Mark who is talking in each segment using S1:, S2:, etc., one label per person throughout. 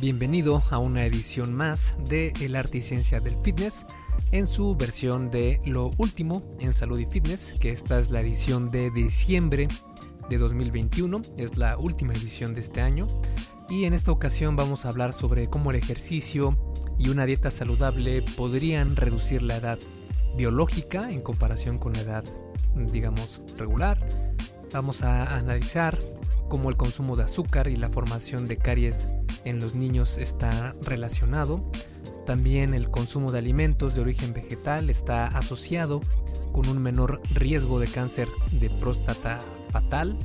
S1: Bienvenido a una edición más de El Arte y Ciencia del Fitness en su versión de Lo Último en Salud y Fitness, que esta es la edición de diciembre de 2021, es la última edición de este año. Y en esta ocasión vamos a hablar sobre cómo el ejercicio y una dieta saludable podrían reducir la edad biológica en comparación con la edad, digamos, regular. Vamos a analizar cómo el consumo de azúcar y la formación de caries en los niños está relacionado. También el consumo de alimentos de origen vegetal está asociado con un menor riesgo de cáncer de próstata fatal.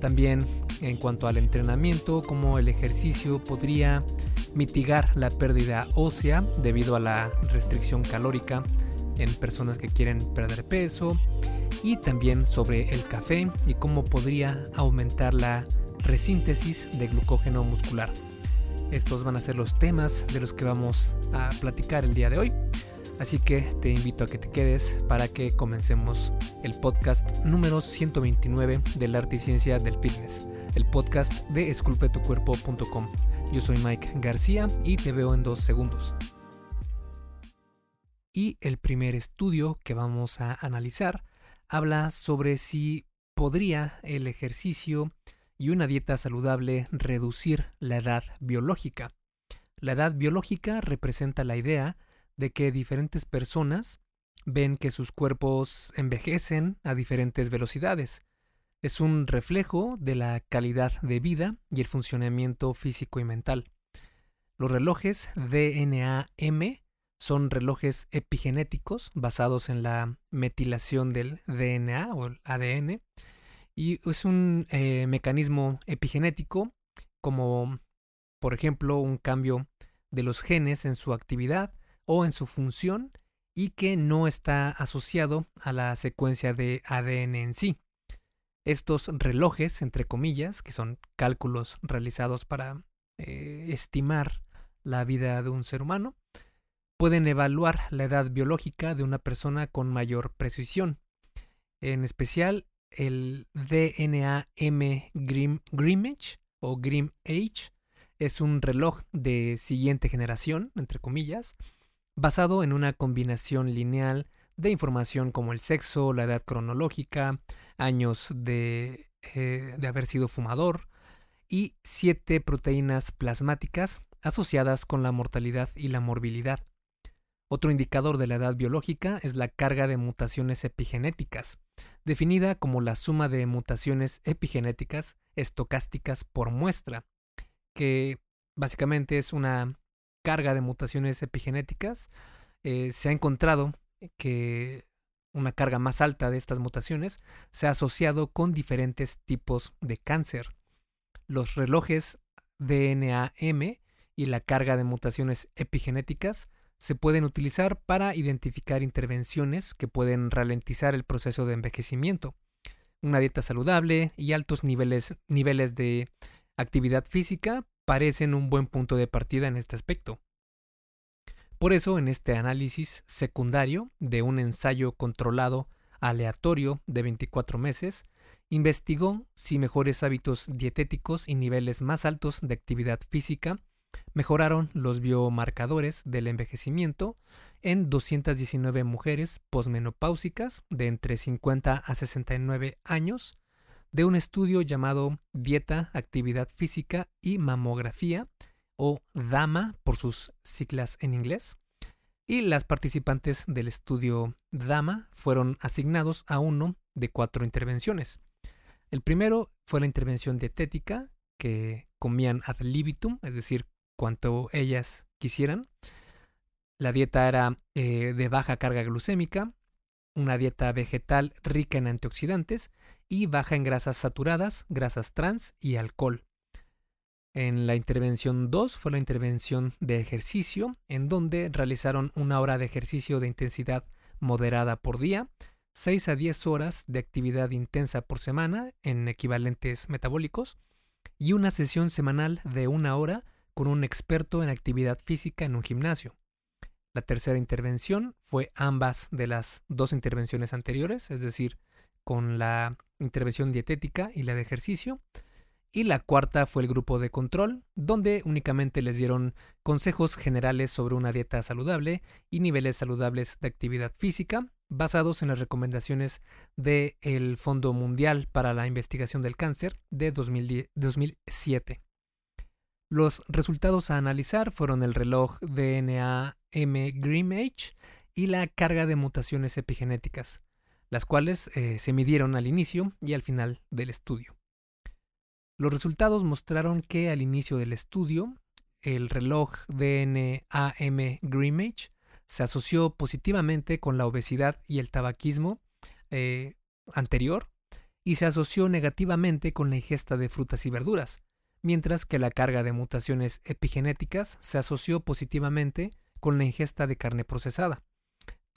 S1: También en cuanto al entrenamiento, cómo el ejercicio podría mitigar la pérdida ósea debido a la restricción calórica en personas que quieren perder peso y también sobre el café y cómo podría aumentar la resíntesis de glucógeno muscular. Estos van a ser los temas de los que vamos a platicar el día de hoy. Así que te invito a que te quedes para que comencemos el podcast número 129 del arte y ciencia del fitness, el podcast de esculpetucuerpo.com. Yo soy Mike García y te veo en dos segundos. Y el primer estudio que vamos a analizar habla sobre si podría el ejercicio y una dieta saludable reducir la edad biológica. La edad biológica representa la idea de que diferentes personas ven que sus cuerpos envejecen a diferentes velocidades. Es un reflejo de la calidad de vida y el funcionamiento físico y mental. Los relojes DNA-M son relojes epigenéticos basados en la metilación del DNA o el ADN y es un eh, mecanismo epigenético como por ejemplo un cambio de los genes en su actividad o en su función y que no está asociado a la secuencia de ADN en sí. Estos relojes, entre comillas, que son cálculos realizados para eh, estimar la vida de un ser humano, pueden evaluar la edad biológica de una persona con mayor precisión. En especial, el DNA-M Grimage o Grim Age es un reloj de siguiente generación, entre comillas, basado en una combinación lineal de información como el sexo, la edad cronológica, años de, eh, de haber sido fumador y siete proteínas plasmáticas asociadas con la mortalidad y la morbilidad. Otro indicador de la edad biológica es la carga de mutaciones epigenéticas, definida como la suma de mutaciones epigenéticas estocásticas por muestra, que básicamente es una carga de mutaciones epigenéticas. Eh, se ha encontrado que una carga más alta de estas mutaciones se ha asociado con diferentes tipos de cáncer. Los relojes DNA-M y la carga de mutaciones epigenéticas se pueden utilizar para identificar intervenciones que pueden ralentizar el proceso de envejecimiento. Una dieta saludable y altos niveles, niveles de actividad física parecen un buen punto de partida en este aspecto. Por eso, en este análisis secundario de un ensayo controlado aleatorio de 24 meses, investigó si mejores hábitos dietéticos y niveles más altos de actividad física mejoraron los biomarcadores del envejecimiento en 219 mujeres posmenopáusicas de entre 50 a 69 años de un estudio llamado Dieta, Actividad Física y Mamografía, o DAMA por sus siglas en inglés, y las participantes del estudio DAMA fueron asignados a uno de cuatro intervenciones. El primero fue la intervención dietética, que comían ad libitum, es decir, cuanto ellas quisieran. La dieta era eh, de baja carga glucémica, una dieta vegetal rica en antioxidantes y baja en grasas saturadas, grasas trans y alcohol. En la intervención 2 fue la intervención de ejercicio, en donde realizaron una hora de ejercicio de intensidad moderada por día, 6 a 10 horas de actividad intensa por semana en equivalentes metabólicos y una sesión semanal de una hora con un experto en actividad física en un gimnasio. La tercera intervención fue ambas de las dos intervenciones anteriores, es decir, con la intervención dietética y la de ejercicio. Y la cuarta fue el grupo de control, donde únicamente les dieron consejos generales sobre una dieta saludable y niveles saludables de actividad física, basados en las recomendaciones del Fondo Mundial para la Investigación del Cáncer de 2007. Los resultados a analizar fueron el reloj DNA-M Grimmage y la carga de mutaciones epigenéticas, las cuales eh, se midieron al inicio y al final del estudio. Los resultados mostraron que al inicio del estudio, el reloj DNA-M Grimmage se asoció positivamente con la obesidad y el tabaquismo eh, anterior y se asoció negativamente con la ingesta de frutas y verduras, mientras que la carga de mutaciones epigenéticas se asoció positivamente con la ingesta de carne procesada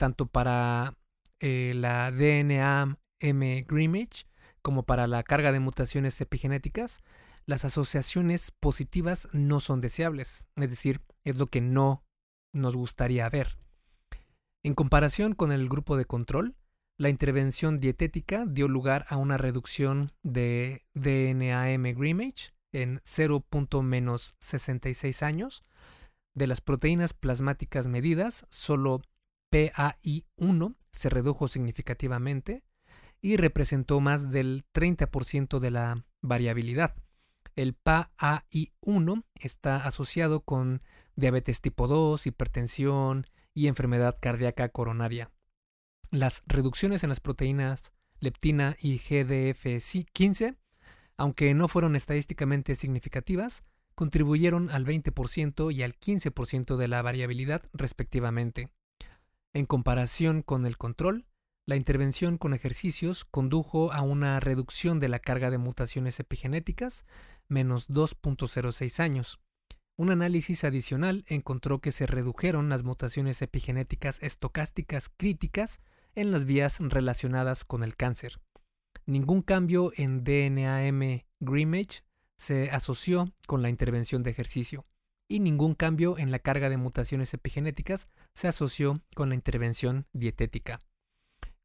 S1: tanto para eh, la DNA M Grimmage como para la carga de mutaciones epigenéticas, las asociaciones positivas no son deseables, es decir, es lo que no nos gustaría ver. En comparación con el grupo de control, la intervención dietética dio lugar a una reducción de DNA-M Grimmage en 0.66 años. De las proteínas plasmáticas medidas, solo PAI1 se redujo significativamente y representó más del 30% de la variabilidad. El PAI1 está asociado con diabetes tipo 2, hipertensión y enfermedad cardíaca coronaria. Las reducciones en las proteínas leptina y GDF15, aunque no fueron estadísticamente significativas, contribuyeron al 20% y al 15% de la variabilidad respectivamente. En comparación con el control, la intervención con ejercicios condujo a una reducción de la carga de mutaciones epigenéticas, menos 2.06 años. Un análisis adicional encontró que se redujeron las mutaciones epigenéticas estocásticas críticas en las vías relacionadas con el cáncer. Ningún cambio en DNAM Grimmage se asoció con la intervención de ejercicio y ningún cambio en la carga de mutaciones epigenéticas se asoció con la intervención dietética.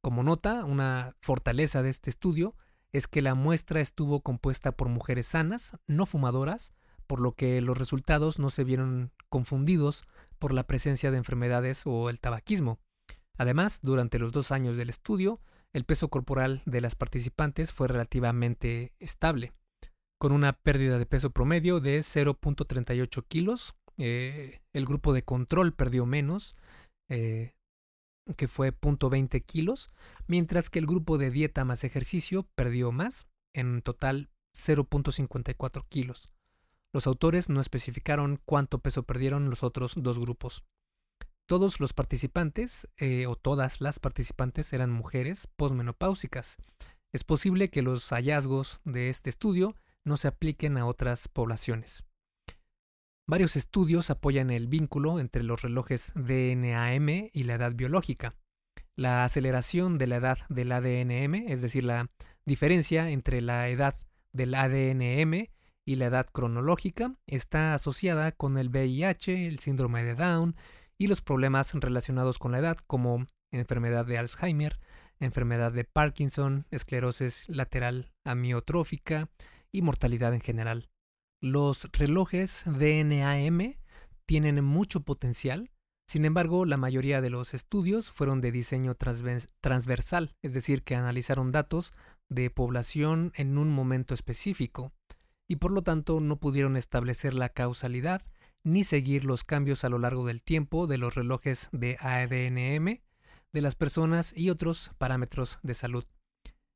S1: Como nota, una fortaleza de este estudio es que la muestra estuvo compuesta por mujeres sanas, no fumadoras, por lo que los resultados no se vieron confundidos por la presencia de enfermedades o el tabaquismo. Además, durante los dos años del estudio, el peso corporal de las participantes fue relativamente estable con una pérdida de peso promedio de 0.38 kilos. Eh, el grupo de control perdió menos, eh, que fue 0.20 kilos, mientras que el grupo de dieta más ejercicio perdió más, en total 0.54 kilos. Los autores no especificaron cuánto peso perdieron los otros dos grupos. Todos los participantes, eh, o todas las participantes, eran mujeres posmenopáusicas. Es posible que los hallazgos de este estudio no se apliquen a otras poblaciones. Varios estudios apoyan el vínculo entre los relojes DNAM y la edad biológica. La aceleración de la edad del ADNM, es decir, la diferencia entre la edad del ADNM y la edad cronológica, está asociada con el VIH, el síndrome de Down y los problemas relacionados con la edad como enfermedad de Alzheimer, enfermedad de Parkinson, esclerosis lateral amiotrófica, y mortalidad en general. Los relojes DNAM tienen mucho potencial, sin embargo, la mayoría de los estudios fueron de diseño transversal, es decir, que analizaron datos de población en un momento específico, y por lo tanto no pudieron establecer la causalidad ni seguir los cambios a lo largo del tiempo de los relojes de ADNM de las personas y otros parámetros de salud.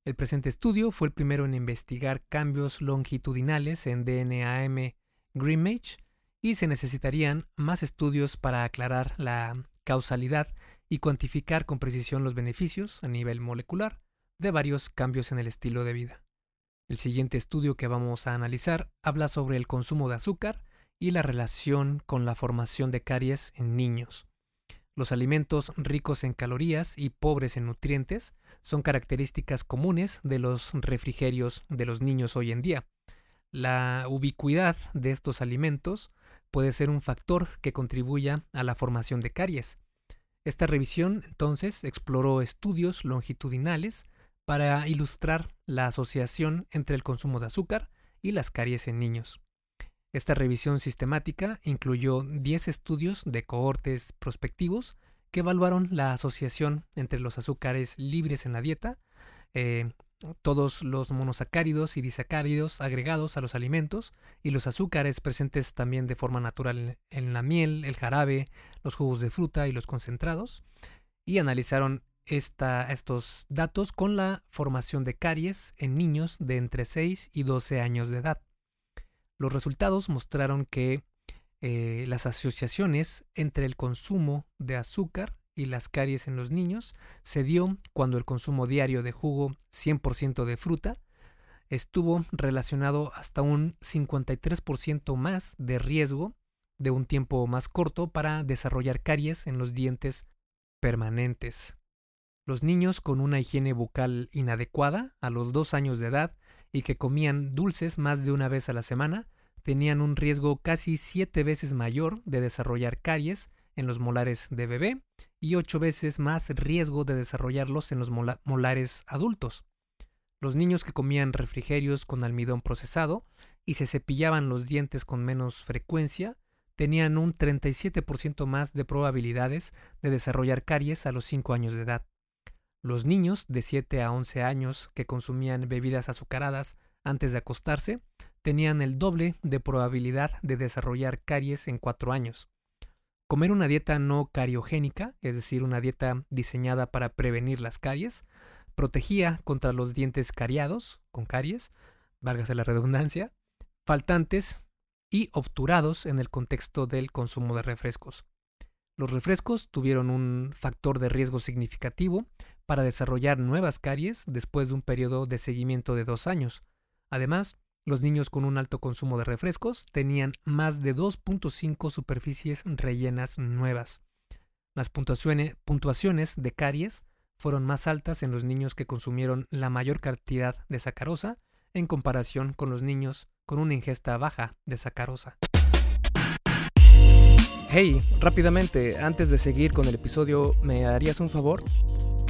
S1: El presente estudio fue el primero en investigar cambios longitudinales en DNAM Grimmage y se necesitarían más estudios para aclarar la causalidad y cuantificar con precisión los beneficios a nivel molecular de varios cambios en el estilo de vida. El siguiente estudio que vamos a analizar habla sobre el consumo de azúcar y la relación con la formación de caries en niños. Los alimentos ricos en calorías y pobres en nutrientes son características comunes de los refrigerios de los niños hoy en día. La ubicuidad de estos alimentos puede ser un factor que contribuya a la formación de caries. Esta revisión entonces exploró estudios longitudinales para ilustrar la asociación entre el consumo de azúcar y las caries en niños. Esta revisión sistemática incluyó 10 estudios de cohortes prospectivos que evaluaron la asociación entre los azúcares libres en la dieta, eh, todos los monosacáridos y disacáridos agregados a los alimentos y los azúcares presentes también de forma natural en la miel, el jarabe, los jugos de fruta y los concentrados, y analizaron estos datos con la formación de caries en niños de entre 6 y 12 años de edad. Los resultados mostraron que eh, las asociaciones entre el consumo de azúcar y las caries en los niños se dio cuando el consumo diario de jugo 100% de fruta estuvo relacionado hasta un 53% más de riesgo de un tiempo más corto para desarrollar caries en los dientes permanentes. Los niños con una higiene bucal inadecuada a los dos años de edad y que comían dulces más de una vez a la semana tenían un riesgo casi siete veces mayor de desarrollar caries en los molares de bebé y ocho veces más riesgo de desarrollarlos en los molares adultos. Los niños que comían refrigerios con almidón procesado y se cepillaban los dientes con menos frecuencia tenían un 37% más de probabilidades de desarrollar caries a los 5 años de edad. Los niños de 7 a 11 años que consumían bebidas azucaradas antes de acostarse tenían el doble de probabilidad de desarrollar caries en 4 años. Comer una dieta no cariogénica, es decir, una dieta diseñada para prevenir las caries, protegía contra los dientes cariados, con caries, válgase la redundancia, faltantes y obturados en el contexto del consumo de refrescos. Los refrescos tuvieron un factor de riesgo significativo para desarrollar nuevas caries después de un periodo de seguimiento de dos años. Además, los niños con un alto consumo de refrescos tenían más de 2.5 superficies rellenas nuevas. Las puntuaciones de caries fueron más altas en los niños que consumieron la mayor cantidad de sacarosa en comparación con los niños con una ingesta baja de sacarosa. Hey, rápidamente, antes de seguir con el episodio, ¿me harías un favor?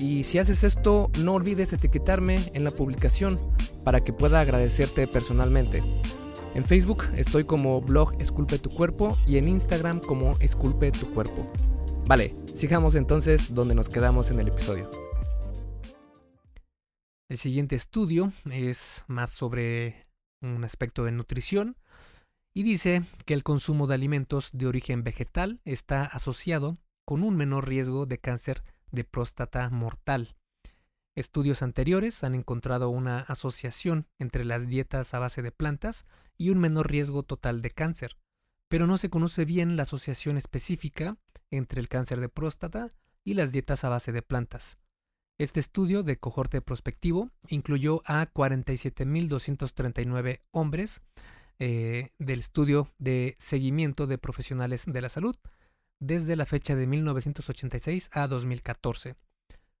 S1: Y si haces esto, no olvides etiquetarme en la publicación para que pueda agradecerte personalmente. En Facebook estoy como blog Esculpe tu cuerpo y en Instagram como Esculpe tu cuerpo. Vale, sigamos entonces donde nos quedamos en el episodio. El siguiente estudio es más sobre un aspecto de nutrición y dice que el consumo de alimentos de origen vegetal está asociado con un menor riesgo de cáncer de próstata mortal. Estudios anteriores han encontrado una asociación entre las dietas a base de plantas y un menor riesgo total de cáncer, pero no se conoce bien la asociación específica entre el cáncer de próstata y las dietas a base de plantas. Este estudio de cohorte prospectivo incluyó a 47.239 hombres eh, del estudio de seguimiento de profesionales de la salud desde la fecha de 1986 a 2014.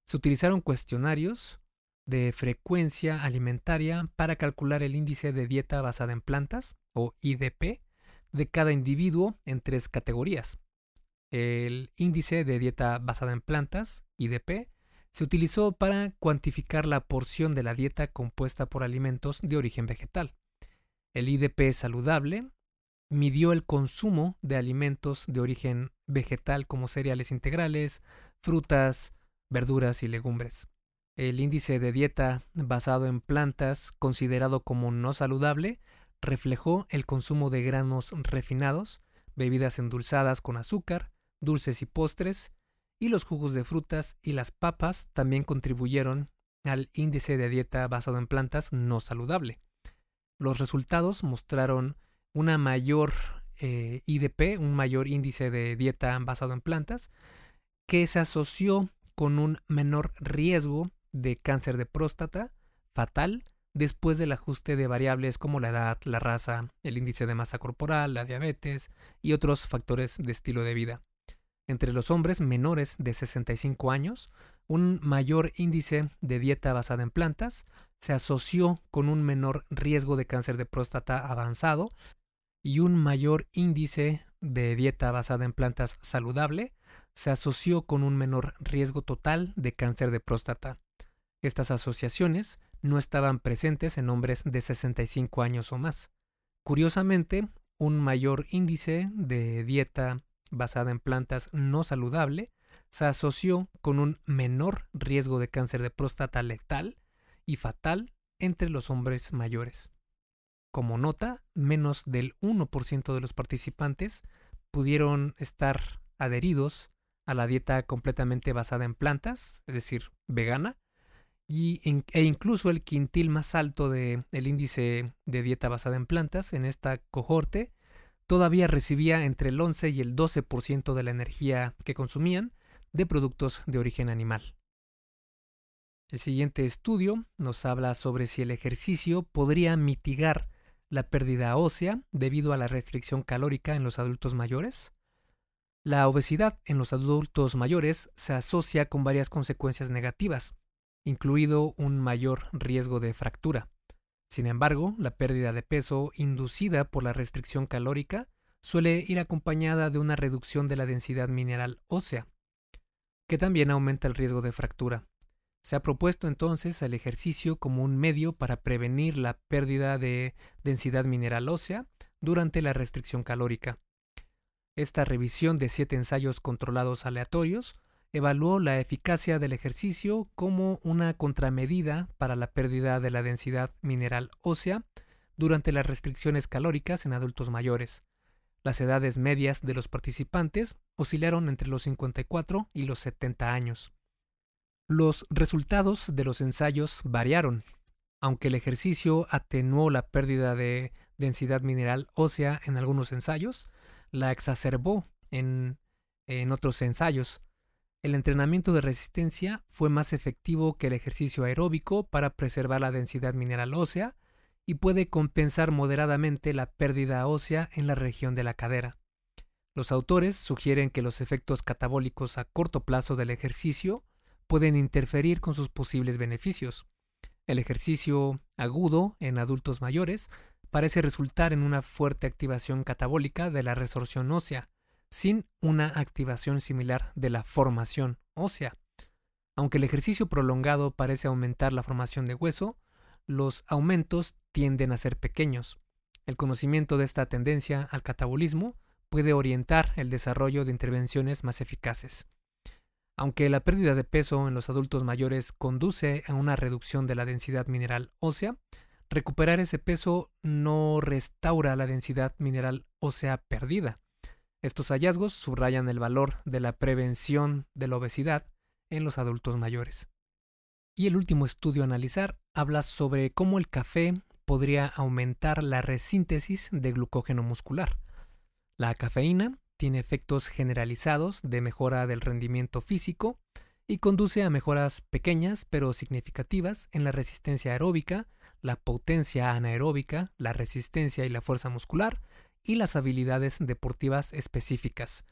S1: Se utilizaron cuestionarios de frecuencia alimentaria para calcular el índice de dieta basada en plantas, o IDP, de cada individuo en tres categorías. El índice de dieta basada en plantas, IDP, se utilizó para cuantificar la porción de la dieta compuesta por alimentos de origen vegetal. El IDP saludable midió el consumo de alimentos de origen vegetal como cereales integrales, frutas, verduras y legumbres. El índice de dieta basado en plantas, considerado como no saludable, reflejó el consumo de granos refinados, bebidas endulzadas con azúcar, dulces y postres, y los jugos de frutas y las papas también contribuyeron al índice de dieta basado en plantas no saludable. Los resultados mostraron una mayor eh, IDP, un mayor índice de dieta basado en plantas, que se asoció con un menor riesgo de cáncer de próstata fatal después del ajuste de variables como la edad, la raza, el índice de masa corporal, la diabetes y otros factores de estilo de vida. Entre los hombres menores de 65 años, un mayor índice de dieta basada en plantas se asoció con un menor riesgo de cáncer de próstata avanzado y un mayor índice de dieta basada en plantas saludable se asoció con un menor riesgo total de cáncer de próstata. Estas asociaciones no estaban presentes en hombres de 65 años o más. Curiosamente, un mayor índice de dieta basada en plantas no saludable se asoció con un menor riesgo de cáncer de próstata letal y fatal entre los hombres mayores. Como nota, menos del 1% de los participantes pudieron estar adheridos a la dieta completamente basada en plantas, es decir, vegana, y e incluso el quintil más alto del índice de dieta basada en plantas en esta cohorte todavía recibía entre el 11 y el 12% de la energía que consumían de productos de origen animal. El siguiente estudio nos habla sobre si el ejercicio podría mitigar la pérdida ósea debido a la restricción calórica en los adultos mayores. La obesidad en los adultos mayores se asocia con varias consecuencias negativas, incluido un mayor riesgo de fractura. Sin embargo, la pérdida de peso inducida por la restricción calórica suele ir acompañada de una reducción de la densidad mineral ósea, que también aumenta el riesgo de fractura. Se ha propuesto entonces el ejercicio como un medio para prevenir la pérdida de densidad mineral ósea durante la restricción calórica. Esta revisión de siete ensayos controlados aleatorios evaluó la eficacia del ejercicio como una contramedida para la pérdida de la densidad mineral ósea durante las restricciones calóricas en adultos mayores. Las edades medias de los participantes oscilaron entre los 54 y los 70 años. Los resultados de los ensayos variaron. Aunque el ejercicio atenuó la pérdida de densidad mineral ósea en algunos ensayos, la exacerbó en, otros ensayos. El entrenamiento de resistencia fue más efectivo que el ejercicio aeróbico para preservar la densidad mineral ósea y puede compensar moderadamente la pérdida ósea en la región de la cadera. Los autores sugieren que los efectos catabólicos a corto plazo del ejercicio pueden interferir con sus posibles beneficios. El ejercicio agudo en adultos mayores parece resultar en una fuerte activación catabólica de la resorción ósea, sin una activación similar de la formación ósea. Aunque el ejercicio prolongado parece aumentar la formación de hueso, los aumentos tienden a ser pequeños. El conocimiento de esta tendencia al catabolismo puede orientar el desarrollo de intervenciones más eficaces. Aunque la pérdida de peso en los adultos mayores conduce a una reducción de la densidad mineral ósea, recuperar ese peso no restaura la densidad mineral ósea perdida. Estos hallazgos subrayan el valor de la prevención de la obesidad en los adultos mayores. Y el último estudio a analizar habla sobre cómo el café podría aumentar la resíntesis de glucógeno muscular. La cafeína tiene efectos generalizados de mejora del rendimiento físico y conduce a mejoras pequeñas pero significativas en la resistencia aeróbica, la potencia anaeróbica, la resistencia y la fuerza muscular y las habilidades deportivas específicas.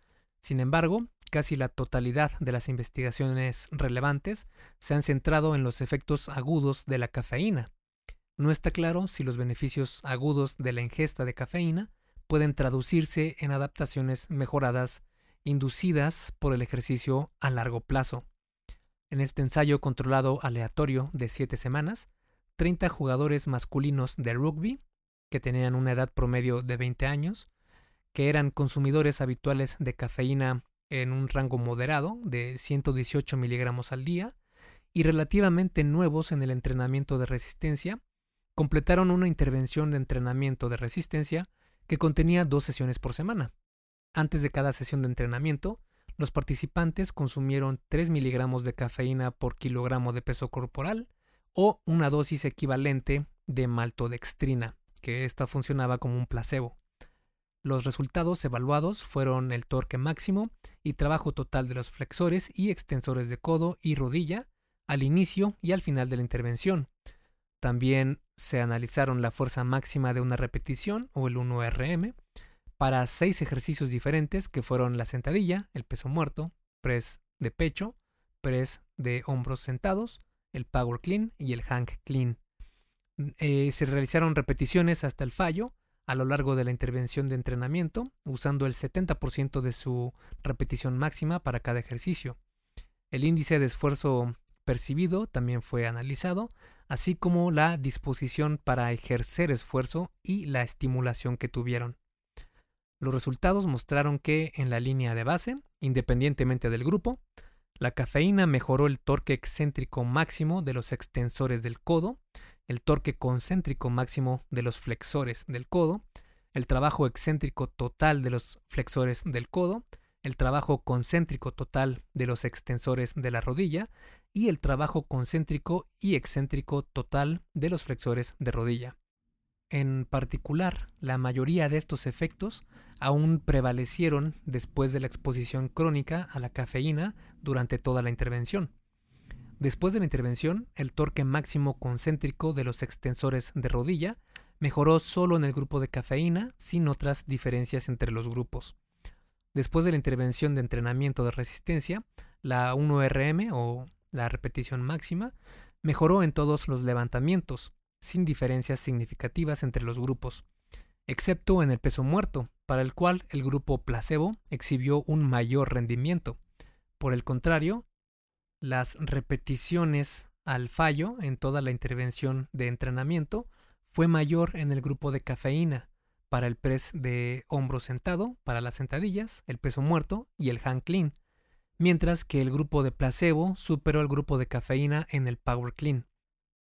S1: Sin embargo, casi la totalidad de las investigaciones relevantes se han centrado en los efectos agudos de la cafeína. No está claro si los beneficios agudos de la ingesta de cafeína pueden traducirse en adaptaciones mejoradas inducidas por el ejercicio a largo plazo. En este ensayo controlado aleatorio de siete semanas, 30 jugadores masculinos de rugby, que tenían una edad promedio de 20 años, que eran consumidores habituales de cafeína en un rango moderado de 118 miligramos al día y relativamente nuevos en el entrenamiento de resistencia, completaron una intervención de entrenamiento de resistencia que contenía dos sesiones por semana. Antes de cada sesión de entrenamiento, los participantes consumieron 3 miligramos de cafeína por kilogramo de peso corporal o una dosis equivalente de maltodextrina, que esta funcionaba como un placebo. Los resultados evaluados fueron el torque máximo y trabajo total de los flexores y extensores de codo y rodilla al inicio y al final de la intervención. También se analizaron la fuerza máxima de una repetición o el 1RM para seis ejercicios diferentes que fueron la sentadilla, el peso muerto, press de pecho, press de hombros sentados, el power clean y el hang clean. Eh, se realizaron repeticiones hasta el fallo a lo largo de la intervención de entrenamiento, usando el 70% de su repetición máxima para cada ejercicio. El índice de esfuerzo percibido también fue analizado, así como la disposición para ejercer esfuerzo y la estimulación que tuvieron. Los resultados mostraron que en la línea de base, independientemente del grupo, la cafeína mejoró el torque excéntrico máximo de los extensores del codo, el torque concéntrico máximo de los flexores del codo, el trabajo excéntrico total de los flexores del codo, el trabajo concéntrico total de los extensores de la rodilla y el trabajo concéntrico y excéntrico total de los flexores de rodilla. En particular, la mayoría de estos efectos aún prevalecieron después de la exposición crónica a la cafeína durante toda la intervención. Después de la intervención, el torque máximo concéntrico de los extensores de rodilla mejoró solo en el grupo de cafeína, sin otras diferencias entre los grupos. Después de la intervención de entrenamiento de resistencia, la 1RM o la repetición máxima mejoró en todos los levantamientos, sin diferencias significativas entre los grupos, excepto en el peso muerto, para el cual el grupo placebo exhibió un mayor rendimiento. Por el contrario, las repeticiones al fallo en toda la intervención de entrenamiento fue mayor en el grupo de cafeína para el press de hombro sentado, para las sentadillas, el peso muerto y el hand clean, mientras que el grupo de placebo superó al grupo de cafeína en el power clean.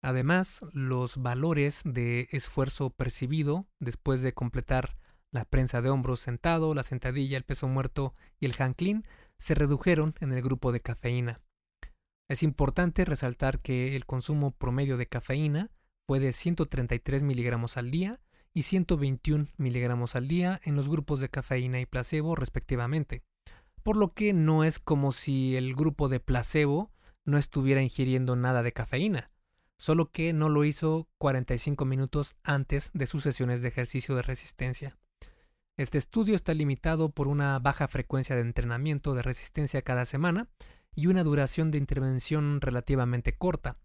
S1: Además, los valores de esfuerzo percibido después de completar la prensa de hombros sentado, la sentadilla, el peso muerto y el hand clean se redujeron en el grupo de cafeína. Es importante resaltar que el consumo promedio de cafeína fue de 133 miligramos al día y 121 miligramos al día en los grupos de cafeína y placebo respectivamente, por lo que no es como si el grupo de placebo no estuviera ingiriendo nada de cafeína, solo que no lo hizo 45 minutos antes de sus sesiones de ejercicio de resistencia. Este estudio está limitado por una baja frecuencia de entrenamiento de resistencia cada semana y una duración de intervención relativamente corta.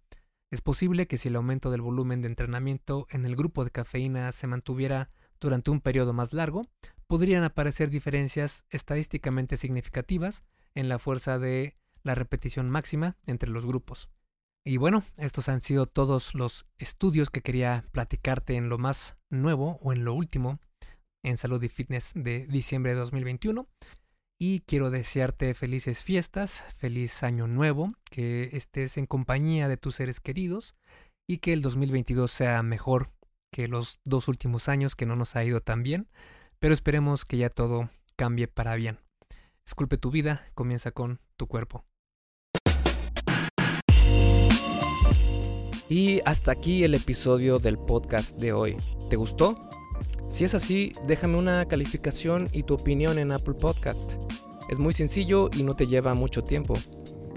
S1: Es posible que si el aumento del volumen de entrenamiento en el grupo de cafeína se mantuviera durante un periodo más largo, podrían aparecer diferencias estadísticamente significativas en la fuerza de la repetición máxima entre los grupos. Y bueno, estos han sido todos los estudios que quería platicarte en lo más nuevo o en lo último en Salud y Fitness de diciembre de 2021 y quiero desearte felices fiestas, feliz año nuevo, que estés en compañía de tus seres queridos y que el 2022 sea mejor que los dos últimos años que no nos ha ido tan bien, pero esperemos que ya todo cambie para bien. Esculpe tu vida, comienza con tu cuerpo. Y hasta aquí el episodio del podcast de hoy. ¿Te gustó? Si es así, déjame una calificación y tu opinión en Apple Podcast. Es muy sencillo y no te lleva mucho tiempo.